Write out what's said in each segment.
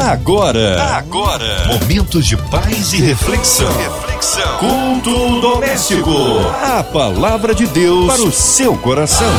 Agora, agora, momentos de paz e reflexão. Reflexão. Culto doméstico. A palavra de Deus para o seu coração.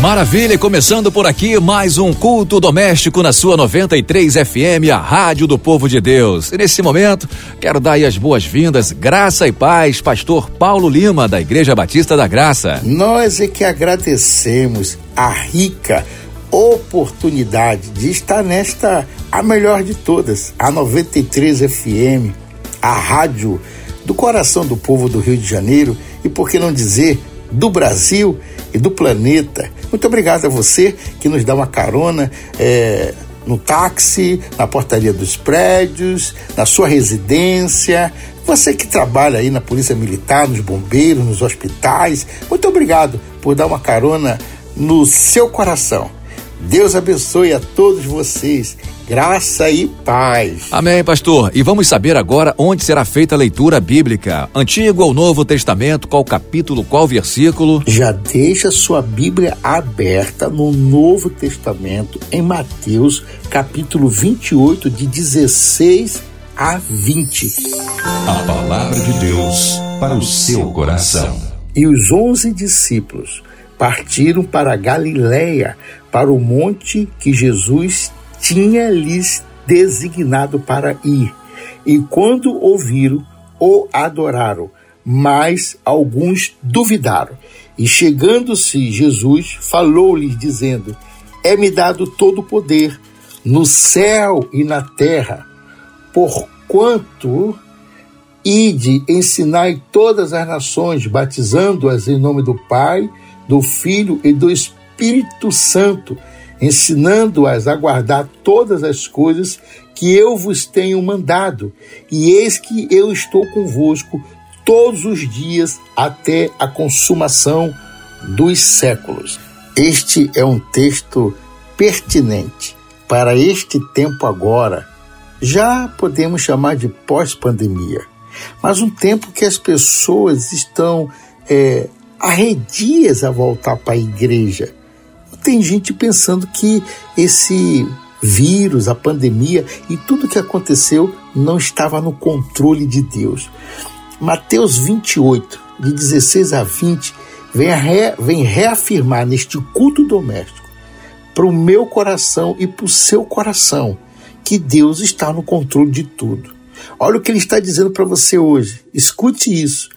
Maravilha, começando por aqui mais um culto doméstico na sua 93 FM, a Rádio do Povo de Deus. E nesse momento, quero dar aí as boas-vindas, graça e paz, pastor Paulo Lima, da Igreja Batista da Graça. Nós é que agradecemos a rica oportunidade de estar nesta, a melhor de todas, a 93 FM, a rádio do coração do povo do Rio de Janeiro e, por que não dizer, do Brasil e do planeta. Muito obrigado a você que nos dá uma carona é, no táxi, na portaria dos prédios, na sua residência. Você que trabalha aí na Polícia Militar, nos bombeiros, nos hospitais. Muito obrigado por dar uma carona no seu coração. Deus abençoe a todos vocês. Graça e paz. Amém, pastor. E vamos saber agora onde será feita a leitura bíblica. Antigo ou Novo Testamento, qual capítulo, qual versículo? Já deixa sua Bíblia aberta no Novo Testamento, em Mateus, capítulo 28, de 16 a 20. A palavra de Deus para o seu coração. E os onze discípulos partiram para Galiléia, para o monte que Jesus tinha lhes designado para ir. E quando ouviram, o adoraram, mas alguns duvidaram. E chegando-se Jesus, falou-lhes, dizendo: É-me dado todo o poder no céu e na terra, porquanto ide ensinai todas as nações, batizando-as em nome do Pai, do Filho e do Espírito Santo, ensinando-as a guardar todas as coisas que eu vos tenho mandado. E eis que eu estou convosco todos os dias até a consumação dos séculos. Este é um texto pertinente para este tempo agora. Já podemos chamar de pós-pandemia, mas um tempo que as pessoas estão é, arredias a voltar para a igreja. Tem gente pensando que esse vírus, a pandemia e tudo que aconteceu não estava no controle de Deus. Mateus 28, de 16 a 20, vem, re, vem reafirmar neste culto doméstico para o meu coração e para o seu coração que Deus está no controle de tudo. Olha o que ele está dizendo para você hoje. Escute isso.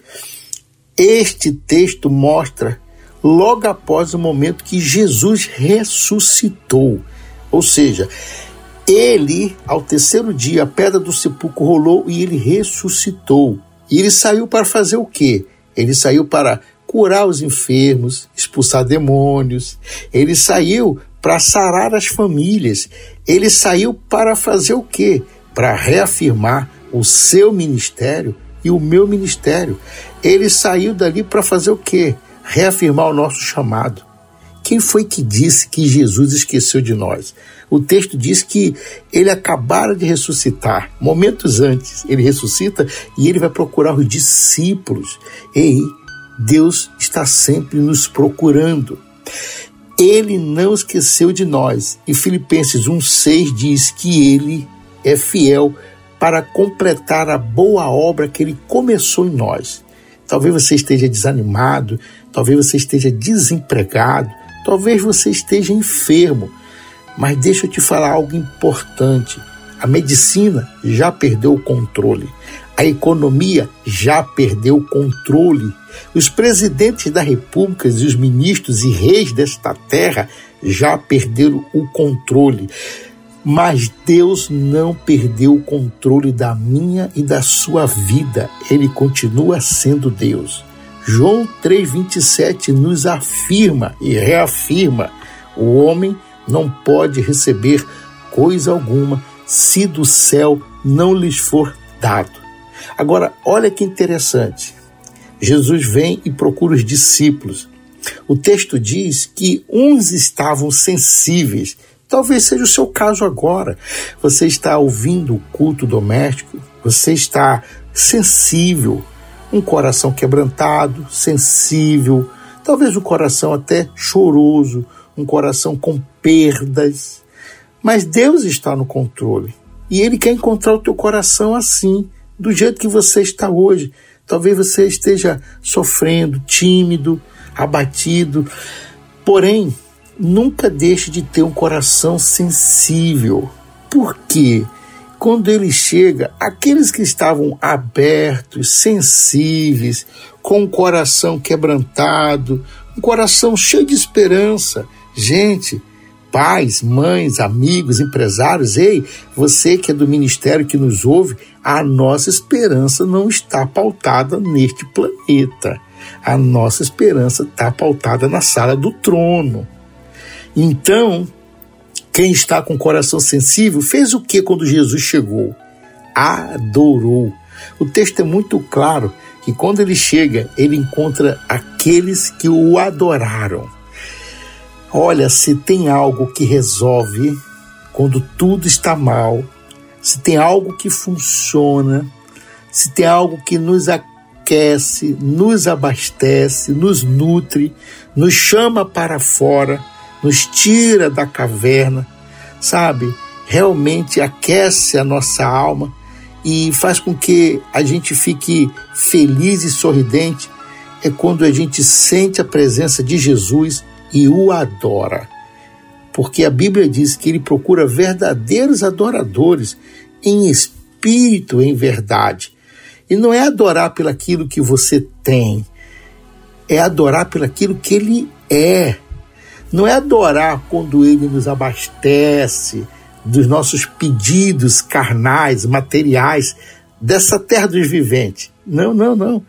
Este texto mostra logo após o momento que Jesus ressuscitou. Ou seja, ele, ao terceiro dia, a pedra do sepulcro rolou e ele ressuscitou. E ele saiu para fazer o quê? Ele saiu para curar os enfermos, expulsar demônios. Ele saiu para sarar as famílias. Ele saiu para fazer o quê? Para reafirmar o seu ministério e o meu ministério. Ele saiu dali para fazer o quê? Reafirmar o nosso chamado. Quem foi que disse que Jesus esqueceu de nós? O texto diz que ele acabara de ressuscitar. Momentos antes, ele ressuscita e ele vai procurar os discípulos. Ei, Deus está sempre nos procurando. Ele não esqueceu de nós. E Filipenses 1,6 diz que ele é fiel para completar a boa obra que ele começou em nós. Talvez você esteja desanimado, talvez você esteja desempregado, talvez você esteja enfermo. Mas deixa eu te falar algo importante. A medicina já perdeu o controle. A economia já perdeu o controle. Os presidentes da república e os ministros e reis desta terra já perderam o controle. Mas Deus não perdeu o controle da minha e da sua vida. Ele continua sendo Deus. João 3,27 nos afirma e reafirma: o homem não pode receber coisa alguma se do céu não lhes for dado. Agora, olha que interessante. Jesus vem e procura os discípulos. O texto diz que uns estavam sensíveis Talvez seja o seu caso agora. Você está ouvindo o culto doméstico, você está sensível, um coração quebrantado, sensível, talvez um coração até choroso, um coração com perdas. Mas Deus está no controle e Ele quer encontrar o teu coração assim, do jeito que você está hoje. Talvez você esteja sofrendo, tímido, abatido. Porém, nunca deixe de ter um coração sensível. Por quê? Quando ele chega, aqueles que estavam abertos, sensíveis, com o coração quebrantado, um coração cheio de esperança. Gente, pais, mães, amigos, empresários, ei, você que é do ministério que nos ouve, a nossa esperança não está pautada neste planeta. A nossa esperança está pautada na sala do trono. Então, quem está com o coração sensível fez o que quando Jesus chegou? Adorou. O texto é muito claro que quando ele chega, ele encontra aqueles que o adoraram. Olha, se tem algo que resolve quando tudo está mal, se tem algo que funciona, se tem algo que nos aquece, nos abastece, nos nutre, nos chama para fora, nos tira da caverna, sabe? Realmente aquece a nossa alma e faz com que a gente fique feliz e sorridente. É quando a gente sente a presença de Jesus e o adora. Porque a Bíblia diz que ele procura verdadeiros adoradores em espírito, em verdade. E não é adorar pelaquilo que você tem, é adorar pelaquilo que ele é. Não é adorar quando ele nos abastece dos nossos pedidos carnais, materiais, dessa terra dos viventes. Não, não, não.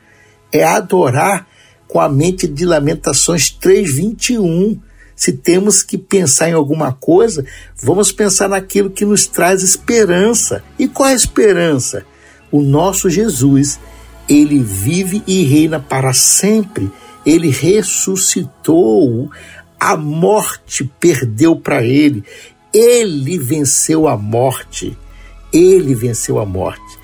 É adorar com a mente de Lamentações 3:21. Se temos que pensar em alguma coisa, vamos pensar naquilo que nos traz esperança. E qual é a esperança? O nosso Jesus, ele vive e reina para sempre. Ele ressuscitou a morte perdeu para ele. Ele venceu a morte. Ele venceu a morte.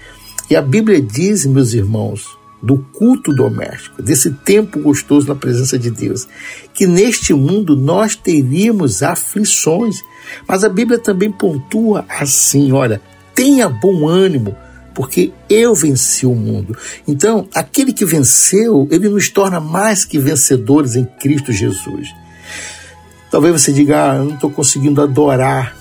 E a Bíblia diz, meus irmãos, do culto doméstico, desse tempo gostoso na presença de Deus, que neste mundo nós teríamos aflições. Mas a Bíblia também pontua assim: olha, tenha bom ânimo, porque eu venci o mundo. Então, aquele que venceu, ele nos torna mais que vencedores em Cristo Jesus. Talvez você diga, ah, eu não estou conseguindo adorar,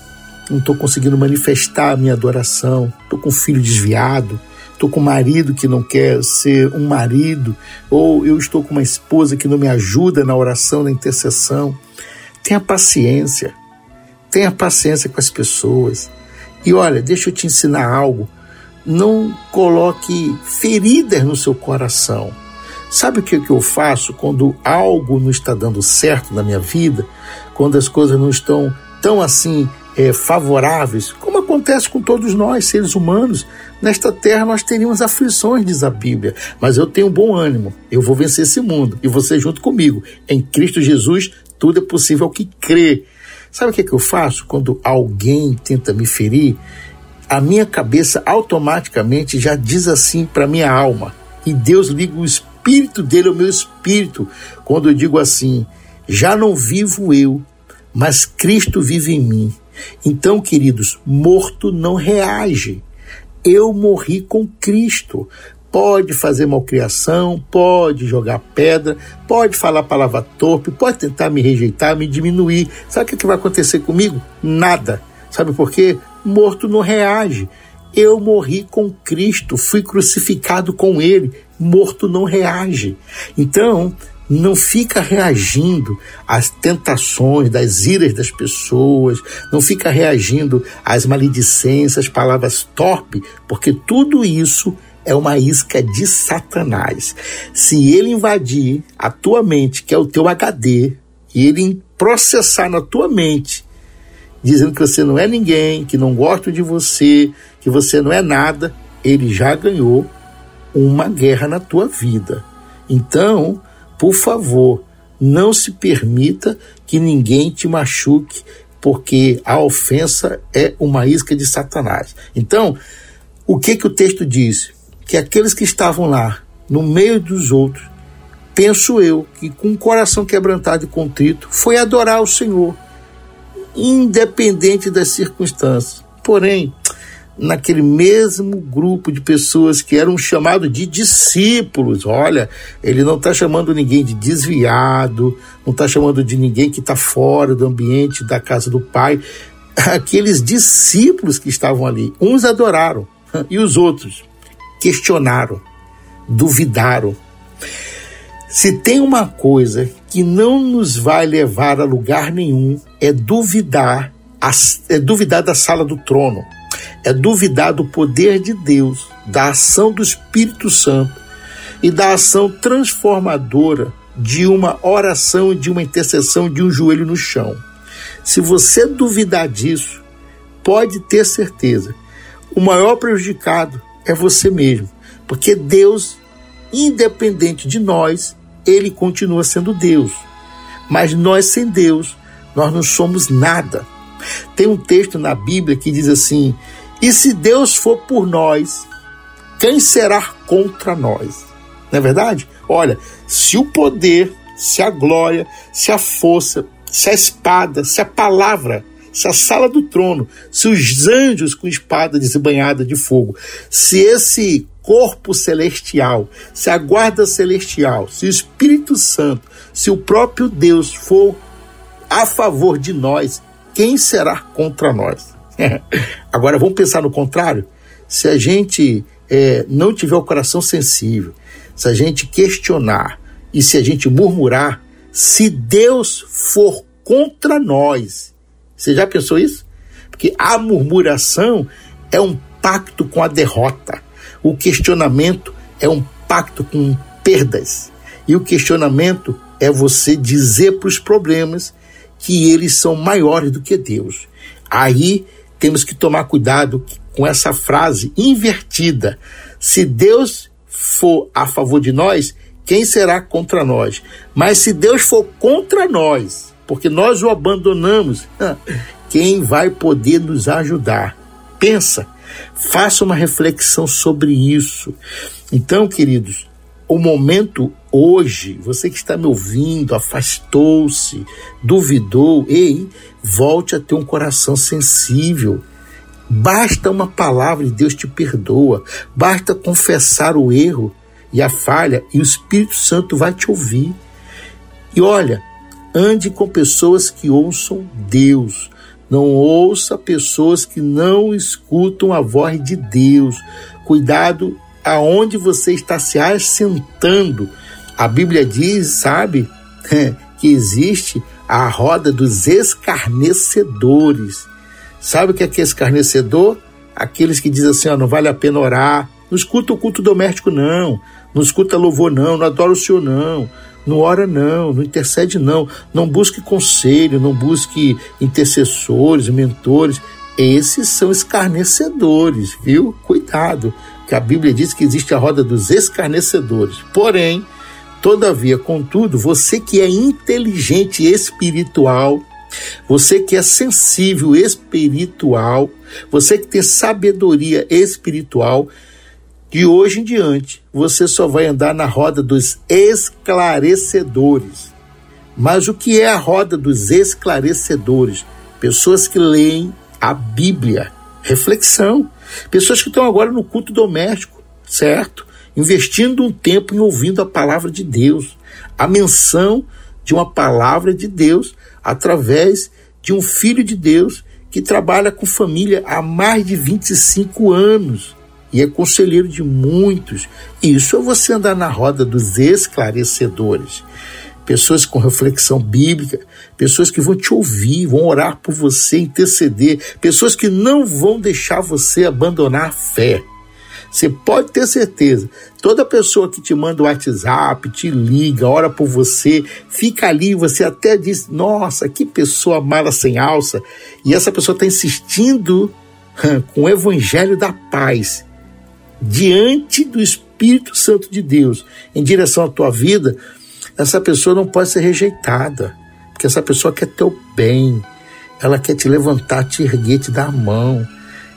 não estou conseguindo manifestar a minha adoração, estou com um filho desviado, estou com um marido que não quer ser um marido, ou eu estou com uma esposa que não me ajuda na oração, na intercessão. Tenha paciência, tenha paciência com as pessoas. E olha, deixa eu te ensinar algo. Não coloque feridas no seu coração. Sabe o que, eu faço quando algo não está dando certo na minha vida? Quando as coisas não estão tão assim é, favoráveis, como acontece com todos nós, seres humanos. Nesta terra nós teríamos aflições, diz a Bíblia, mas eu tenho bom ânimo, eu vou vencer esse mundo e você junto comigo. Em Cristo Jesus, tudo é possível ao que crê. Sabe o que, é que eu faço quando alguém tenta me ferir? A minha cabeça automaticamente já diz assim para minha alma, e Deus liga o espírito dele ao meu espírito quando eu digo assim: já não vivo eu, mas Cristo vive em mim. Então, queridos, morto não reage. Eu morri com Cristo. Pode fazer malcriação, pode jogar pedra, pode falar palavra torpe, pode tentar me rejeitar, me diminuir. Sabe o que, vai acontecer comigo? Nada. Sabe por quê? Morto não reage. Eu morri com Cristo, fui crucificado com Ele. Morto não reage. Então, não fica reagindo às tentações, das iras das pessoas, não fica reagindo às maledicências, palavras torpes, porque tudo isso é uma isca de Satanás. Se ele invadir a tua mente, que é o teu HD, e ele processar na tua mente, dizendo que você não é ninguém, que não gosta de você, que você não é nada, ele já ganhou uma guerra na tua vida. Então, por favor, não se permita que ninguém te machuque, porque a ofensa é uma isca de Satanás. Então, o que que o texto diz? Que aqueles que estavam lá, no meio dos outros, penso eu, que com o coração quebrantado e contrito, foi adorar o Senhor. independente das circunstâncias. Porém, naquele mesmo grupo de pessoas que eram chamados de discípulos. Olha, ele não está chamando ninguém de desviado, não está chamando de ninguém que está fora do ambiente da casa do Pai. Aqueles discípulos que estavam ali, uns adoraram e os outros questionaram, duvidaram. Se tem uma coisa que não nos vai levar a lugar nenhum, é duvidar, é duvidar da sala do trono é duvidar do poder de Deus, da ação do Espírito Santo e da ação transformadora de uma oração, de uma intercessão, de um joelho no chão. Se você duvidar disso, pode ter certeza, o maior prejudicado é você mesmo, porque Deus, independente de nós, ele continua sendo Deus. Mas nós sem Deus, nós não somos nada. Tem um texto na Bíblia que diz assim: E se Deus for por nós, quem será contra nós? Não é verdade? Olha, se o poder, se a glória, se a força, se a espada, se a palavra, se a sala do trono, se os anjos com espada desbanhada de fogo, se esse corpo celestial, se a guarda celestial, se o Espírito Santo, se o próprio Deus for a favor de nós, quem será contra nós? Agora vamos pensar no contrário. Se a gente é, não tiver o coração sensível, se a gente questionar e se a gente murmurar, se Deus for contra nós, você já pensou isso? Porque a murmuração é um pacto com a derrota. O questionamento é um pacto com perdas. E o questionamento é você dizer para os problemas que eles são maiores do que Deus. Aí temos que tomar cuidado com essa frase invertida. Se Deus for a favor de nós, quem será contra nós? Mas se Deus for contra nós, porque nós o abandonamos, quem vai poder nos ajudar? Pensa, faça uma reflexão sobre isso. Então, queridos, o momento hoje, você que está me ouvindo, afastou-se, duvidou, ei, volte a ter um coração sensível. Basta uma palavra e Deus te perdoa. Basta confessar o erro e a falha e o Espírito Santo vai te ouvir. E olha, ande com pessoas que ouçam Deus. Não ouça pessoas que não escutam a voz de Deus. Cuidado aonde você está se assentando. A Bíblia diz, sabe, que existe a roda dos escarnecedores. Sabe o que é que é escarnecedor? Aqueles que dizem assim, ó, não vale a pena orar, não escuta o culto doméstico não, não escuta louvor não, não adora o Senhor não, não ora não, não intercede não, não busque conselho, não busque intercessores, mentores. Esses são escarnecedores, viu? Cuidado que a Bíblia diz que existe a roda dos escarnecedores. Porém, todavia, contudo, você que é inteligente espiritual, você que é sensível espiritual, você que tem sabedoria espiritual, de hoje em diante você só vai andar na roda dos esclarecedores. Mas o que é a roda dos esclarecedores? Pessoas que leem a Bíblia. Reflexão. Pessoas que estão agora no culto doméstico, certo? Investindo um tempo em ouvindo a palavra de Deus, a menção de uma palavra de Deus através de um filho de Deus que trabalha com família há mais de 25 anos e é conselheiro de muitos. Isso é você andar na roda dos esclarecedores pessoas com reflexão bíblica, pessoas que vão te ouvir, vão orar por você, interceder, pessoas que não vão deixar você abandonar a fé. Você pode ter certeza, toda pessoa que te manda o WhatsApp, te liga, ora por você, fica ali, você até diz: Nossa, que pessoa mala sem alça. E essa pessoa está insistindo com o evangelho da paz diante do Espírito Santo de Deus em direção à tua vida essa pessoa não pode ser rejeitada, porque essa pessoa quer teu bem, ela quer te levantar, te erguer, te dar a mão.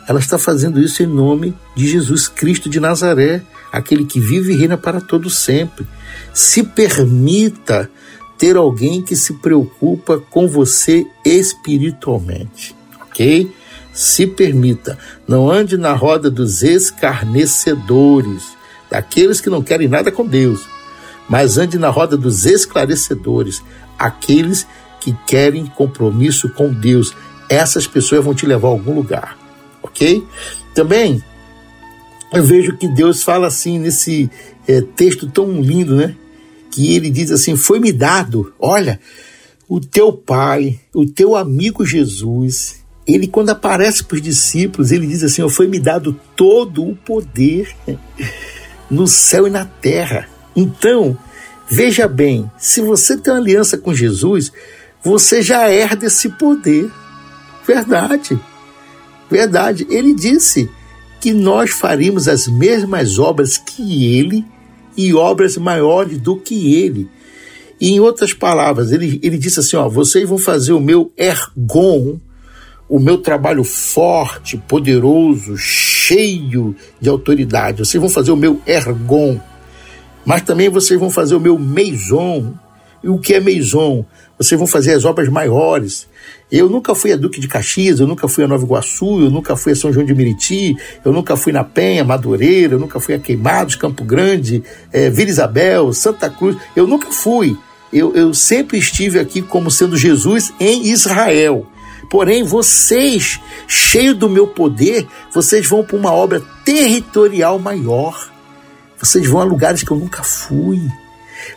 Ela está fazendo isso em nome de Jesus Cristo de Nazaré, aquele que vive e reina para todo sempre. Se permita ter alguém que se preocupa com você espiritualmente, ok? Se permita, não ande na roda dos escarnecedores, daqueles que não querem nada com Deus, mas ande na roda dos esclarecedores, aqueles que querem compromisso com Deus. Essas pessoas vão te levar a algum lugar, ok? Também eu vejo que Deus fala assim nesse é, texto tão lindo, né? Que ele diz assim: Foi-me dado, olha, o teu pai, o teu amigo Jesus, ele, quando aparece para os discípulos, ele diz assim: Foi-me dado todo o poder no céu e na terra. Então, veja bem: se você tem uma aliança com Jesus, você já herda esse poder. Verdade. Verdade. Ele disse que nós faríamos as mesmas obras que ele e obras maiores do que ele. E em outras palavras, ele, ele disse assim: ó, vocês vão fazer o meu ergon, o meu trabalho forte, poderoso, cheio de autoridade. Vocês vão fazer o meu ergon, mas também vocês vão fazer o meu meison. E o que é meison? Vocês vão fazer as obras maiores. Eu nunca fui a Duque de Caxias, eu nunca fui a Nova Iguaçu, eu nunca fui a São João de Meriti, eu nunca fui na Penha, Madureira, eu nunca fui a Queimados, Campo Grande, é, Vila Isabel, Santa Cruz. Eu nunca fui. Eu, eu sempre estive aqui como sendo Jesus em Israel. Porém, vocês, cheios do meu poder, vocês vão para uma obra territorial maior. Vocês vão a lugares que eu nunca fui.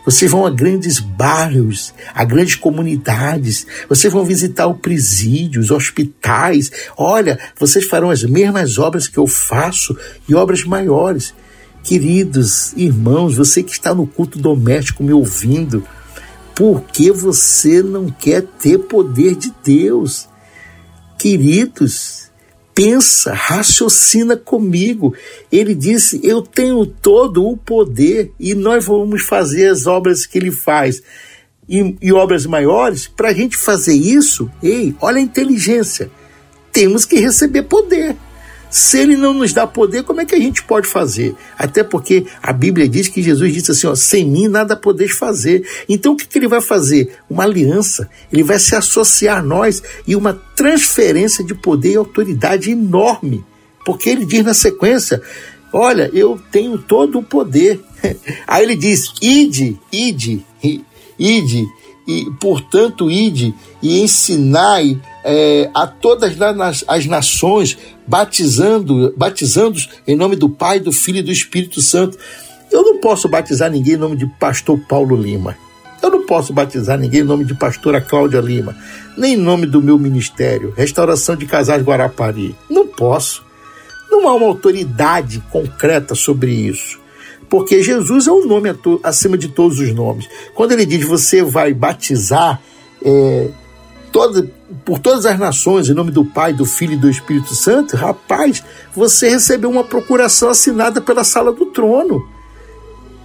Vocês vão a grandes bairros, a grandes comunidades. Vocês vão visitar o presídio, os hospitais. Olha, vocês farão as mesmas obras que eu faço e obras maiores. Queridos irmãos, você que está no culto doméstico me ouvindo, por que você não quer ter poder de Deus? Queridos, pensa, raciocina comigo. Ele disse: Eu tenho todo o poder e nós vamos fazer as obras que ele faz. E, e obras maiores, para a gente fazer isso, ei, olha a inteligência. Temos que receber poder. Se ele não nos dá poder, como é que a gente pode fazer? Até porque a Bíblia diz que Jesus disse assim: ó, sem mim nada podeis fazer. Então o que, que ele vai fazer? Uma aliança. Ele vai se associar a nós e uma transferência de poder e autoridade enorme. Porque ele diz na sequência: Olha, eu tenho todo o poder. Aí ele diz: ide, ide, ide, e portanto ide e ensinai é, a todas as nações, batizando, batizando em nome do Pai, do Filho e do Espírito Santo. Eu não posso batizar ninguém em nome de pastor Paulo Lima. Eu não posso batizar ninguém em nome de pastora Cláudia Lima, nem em nome do meu ministério, Restauração de Casais Guarapari. Não posso. Não há uma autoridade concreta sobre isso. Porque Jesus é o nome acima de todos os nomes. Quando ele diz você vai batizar é, toda, por todas as nações, em nome do Pai, do Filho e do Espírito Santo, rapaz, você recebeu uma procuração assinada pela sala do trono.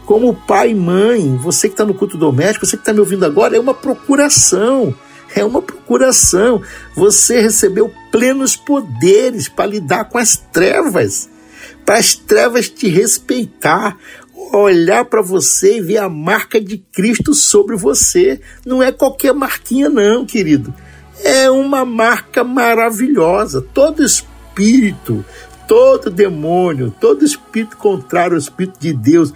Como pai e mãe, você que está no culto doméstico, você que está me ouvindo agora, é uma procuração. É uma procuração. Você recebeu plenos poderes para lidar com as trevas, para as trevas te respeitar, olhar para você e ver a marca de Cristo sobre você. Não é qualquer marquinha, não, querido. É uma marca maravilhosa. Todo espírito, todo demônio, todo espírito contrário ao Espírito de Deus,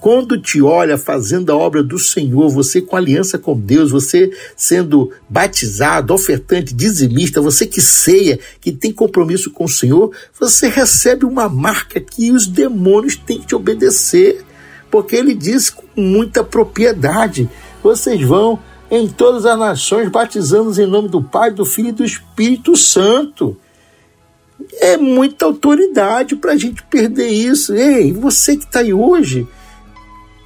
quando te olha fazendo a obra do Senhor, você com aliança com Deus, você sendo batizado, ofertante, dizimista, você que ceia, que tem compromisso com o Senhor, você recebe uma marca que os demônios têm que te obedecer porque ele diz com muita propriedade: vocês vão em todas as nações batizando em nome do Pai, do Filho e do Espírito Santo. É muita autoridade para a gente perder isso. Ei, você que está aí hoje,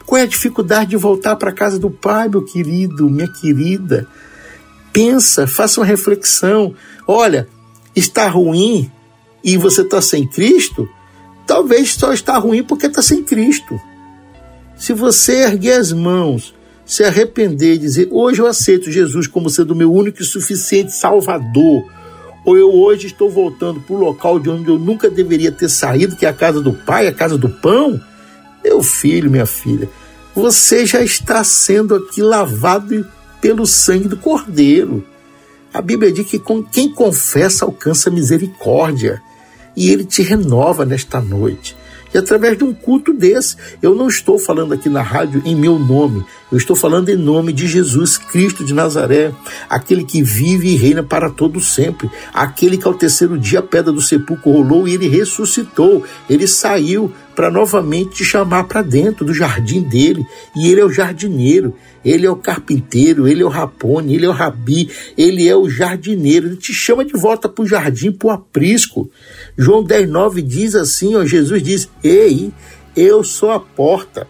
qual é a dificuldade de voltar para a casa do Pai, meu querido, minha querida? Pensa, faça uma reflexão. Olha, está ruim e você está sem Cristo? Talvez só está ruim porque está sem Cristo. Se você erguer as mãos, se arrepender e dizer: Hoje eu aceito Jesus como sendo o meu único e suficiente Salvador, ou eu hoje estou voltando para o local de onde eu nunca deveria ter saído, que é a casa do Pai, a casa do pão, meu filho, minha filha, você já está sendo aqui lavado pelo sangue do Cordeiro. A Bíblia diz que quem confessa alcança misericórdia e ele te renova nesta noite. E através de um culto desse, eu não estou falando aqui na rádio em meu nome, eu estou falando em nome de Jesus Cristo de Nazaré, aquele que vive e reina para todo sempre, aquele que ao terceiro dia a pedra do sepulcro rolou e ele ressuscitou, ele saiu para novamente te chamar para dentro do jardim dele, e ele é o jardineiro, ele é o carpinteiro, ele é o rapone, ele é o rabi, ele é o jardineiro, ele te chama de volta para o jardim, para o aprisco. João 10, 9 diz assim, ó, Jesus diz, ei, eu sou a porta,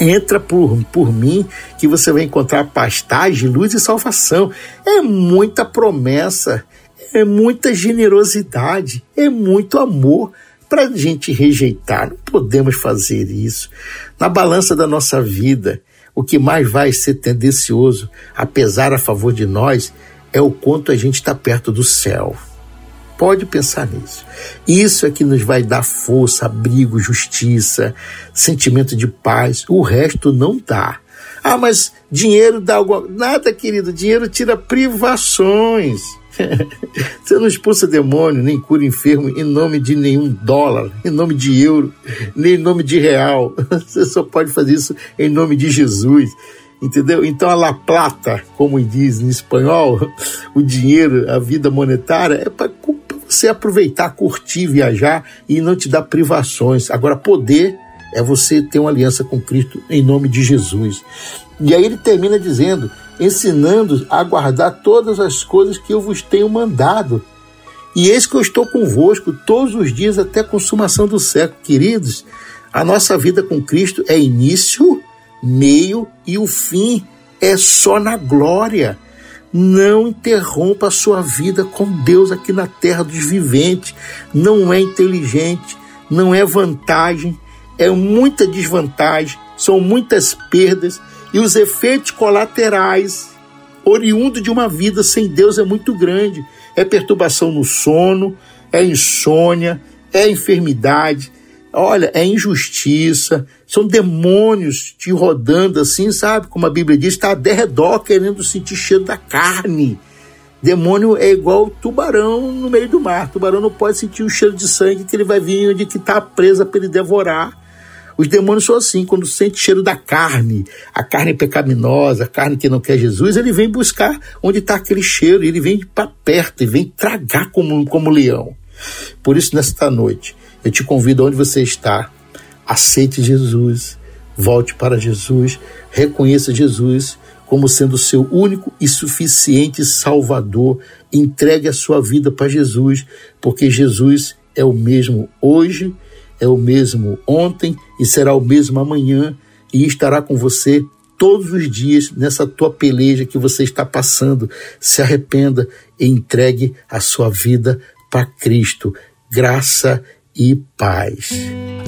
entra por, por mim que você vai encontrar pastagem, luz e salvação. É muita promessa, é muita generosidade, é muito amor para a gente rejeitar. Não podemos fazer isso. Na balança da nossa vida, o que mais vai ser tendencioso, apesar a favor de nós, é o quanto a gente está perto do céu. Pode pensar nisso. Isso é que nos vai dar força, abrigo, justiça, sentimento de paz. O resto não dá. Ah, mas dinheiro dá alguma. Nada, querido. Dinheiro tira privações. Você não expulsa demônio, nem cura enfermo em nome de nenhum dólar, em nome de euro, nem em nome de real. Você só pode fazer isso em nome de Jesus. Entendeu? Então a La Plata, como diz em espanhol, o dinheiro, a vida monetária, é para você aproveitar, curtir, viajar e não te dar privações. Agora, poder é você ter uma aliança com Cristo em nome de Jesus. E aí ele termina dizendo: ensinando a guardar todas as coisas que eu vos tenho mandado. E eis que eu estou convosco todos os dias até a consumação do século. Queridos, a nossa vida com Cristo é início, meio e o fim é só na glória. Não interrompa a sua vida com Deus aqui na terra dos viventes. Não é inteligente, não é vantagem, é muita desvantagem, são muitas perdas e os efeitos colaterais oriundo de uma vida sem Deus é muito grande. É perturbação no sono, é insônia, é enfermidade, olha, é injustiça, são demônios te rodando assim, sabe? Como a Bíblia diz, está a derredor querendo sentir cheiro da carne. Demônio é igual tubarão no meio do mar. Tubarão não pode sentir o cheiro de sangue que ele vai vir onde que está presa para ele devorar. Os demônios são assim, quando sente cheiro da carne, a carne pecaminosa, a carne que não quer Jesus, ele vem buscar onde está aquele cheiro, ele vem para perto e vem tragar como, como leão. Por isso, nesta noite, eu te convido onde você está, aceite Jesus, volte para Jesus, reconheça Jesus como sendo o seu único e suficiente Salvador. Entregue a sua vida para Jesus, porque Jesus é o mesmo hoje é o mesmo ontem e será o mesmo amanhã e estará com você todos os dias nessa tua peleja que você está passando. Se arrependa e entregue a sua vida para Cristo. Graça e paz.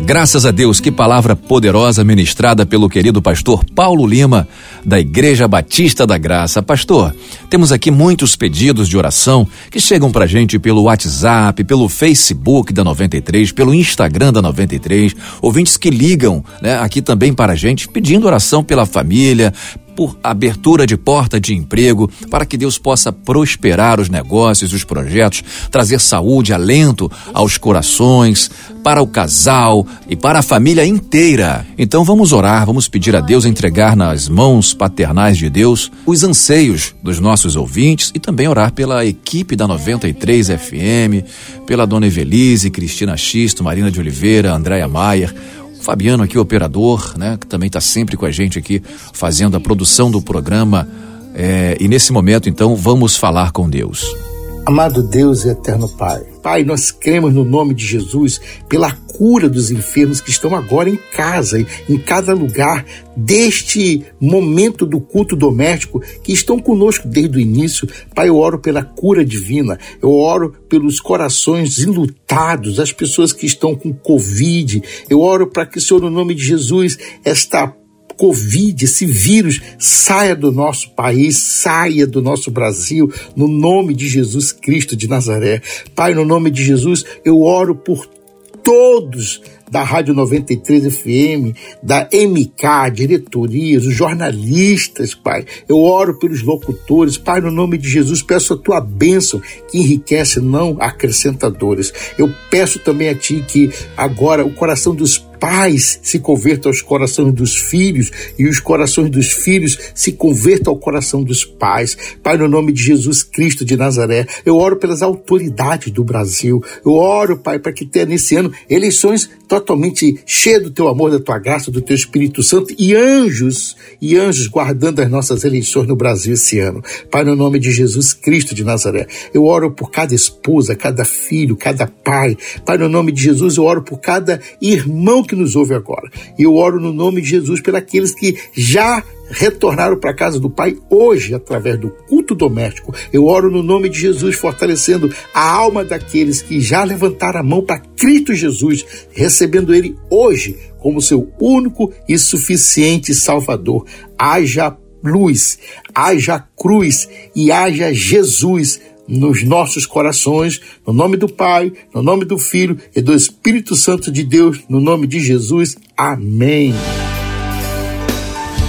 Graças a Deus, que palavra poderosa ministrada pelo querido pastor Paulo Lima, da Igreja Batista da Graça. Pastor, temos aqui muitos pedidos de oração que chegam pra gente pelo WhatsApp, pelo Facebook da 93, pelo Instagram da 93, ouvintes que ligam né, aqui também para a gente, pedindo oração pela família, por abertura de porta de emprego, para que Deus possa prosperar os negócios, os projetos, trazer saúde, alento aos corações, para o casal e para a família inteira. Então vamos orar, vamos pedir a Deus entregar nas mãos paternais de Deus os anseios dos nossos ouvintes e também orar pela equipe da 93 FM, pela dona Evelise, Cristina Xisto, Marina de Oliveira, Andréia Maier, Fabiano aqui, operador, né, que também está sempre com a gente aqui fazendo a produção do programa. É, e nesse momento, então, vamos falar com Deus. Amado Deus e eterno Pai, Pai, nós cremos no nome de Jesus pela cura dos enfermos que estão agora em casa, em cada lugar deste momento do culto doméstico, que estão conosco desde o início. Pai, eu oro pela cura divina, eu oro pelos corações enlutados, as pessoas que estão com Covid. Eu oro para que, Senhor, no nome de Jesus, esta Covid, esse vírus, saia do nosso país, saia do nosso Brasil, no nome de Jesus Cristo de Nazaré. Pai, no nome de Jesus, eu oro por todos da Rádio 93 FM, da MK, diretorias, os jornalistas, Pai. Eu oro pelos locutores, Pai, no nome de Jesus, peço a tua bênção que enriquece, não acrescentadores. Eu peço também a ti que agora o coração dos pais se convertam aos corações dos filhos e os corações dos filhos se convertam ao coração dos pais. Pai, no nome de Jesus Cristo de Nazaré, eu oro pelas autoridades do Brasil. Eu oro, Pai, para que tenha nesse ano eleições totalmente cheias do teu amor, da tua graça, do teu Espírito Santo e anjos, e anjos guardando as nossas eleições no Brasil esse ano. Pai, no nome de Jesus Cristo de Nazaré, eu oro por cada esposa, cada filho, cada pai. Pai, no nome de Jesus, eu oro por cada irmão que nos ouve agora. E eu oro no nome de Jesus pelos que já retornaram para a casa do Pai hoje, através do culto doméstico. Eu oro no nome de Jesus, fortalecendo a alma daqueles que já levantaram a mão para Cristo Jesus, recebendo Ele hoje como seu único e suficiente Salvador. Haja luz, haja cruz e haja Jesus nos nossos corações, no nome do Pai, no nome do Filho e do Espírito Santo de Deus, no nome de Jesus. Amém.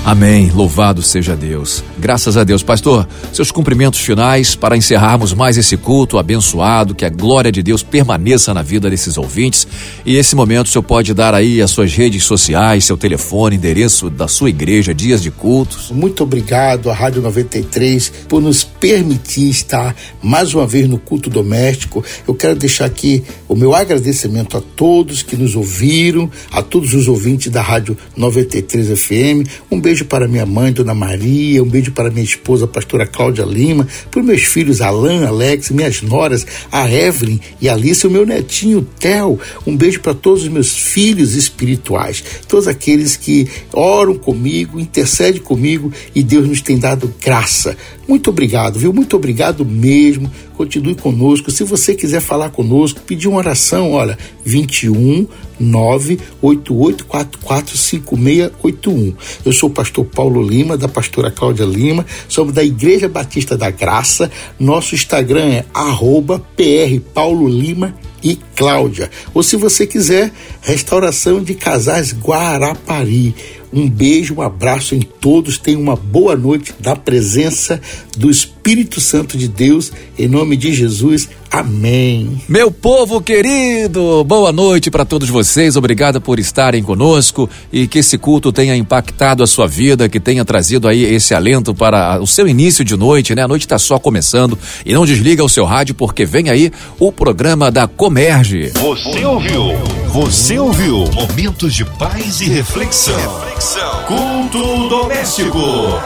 Amém. Louvado seja Deus. Graças a Deus. Pastor, seus cumprimentos finais para encerrarmos mais esse culto abençoado, que a glória de Deus permaneça na vida desses ouvintes. E esse momento o senhor pode dar aí as suas redes sociais, seu telefone, endereço da sua igreja, dias de cultos. Muito obrigado à Rádio 93 por nos permitir estar mais uma vez no culto doméstico. Eu quero deixar aqui o meu agradecimento a todos que nos ouviram, a todos os ouvintes da Rádio 93 FM. Um beijo beijo para minha mãe, Dona Maria, um beijo para minha esposa, a pastora Cláudia Lima, para meus filhos Alan, Alex, minhas noras, a Evelyn e Alice, o meu netinho Theo. Um beijo para todos os meus filhos espirituais, todos aqueles que oram comigo, intercedem comigo e Deus nos tem dado graça. Muito obrigado, viu? Muito obrigado mesmo. Continue conosco. Se você quiser falar conosco, pedir uma oração, olha, 21 988445681. Eu sou o pastor Paulo Lima, da pastora Cláudia Lima, somos da Igreja Batista da Graça. Nosso Instagram é arroba PR Paulo Lima e Cláudia. Ou se você quiser, restauração de casais Guarapari. Um beijo, um abraço em todos. Tenham uma boa noite da presença do Espírito Santo de Deus. Em nome de Jesus. Amém. Meu povo querido, boa noite para todos vocês. Obrigado por estarem conosco e que esse culto tenha impactado a sua vida, que tenha trazido aí esse alento para o seu início de noite, né? A noite está só começando e não desliga o seu rádio porque vem aí o programa da Comerge. Você ouviu? Você ouviu? Momentos de paz e reflexão. reflexão. Culto doméstico.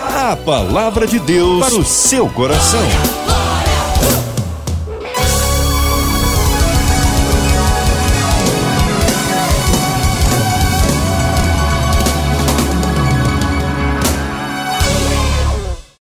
A palavra de Deus para o seu coração.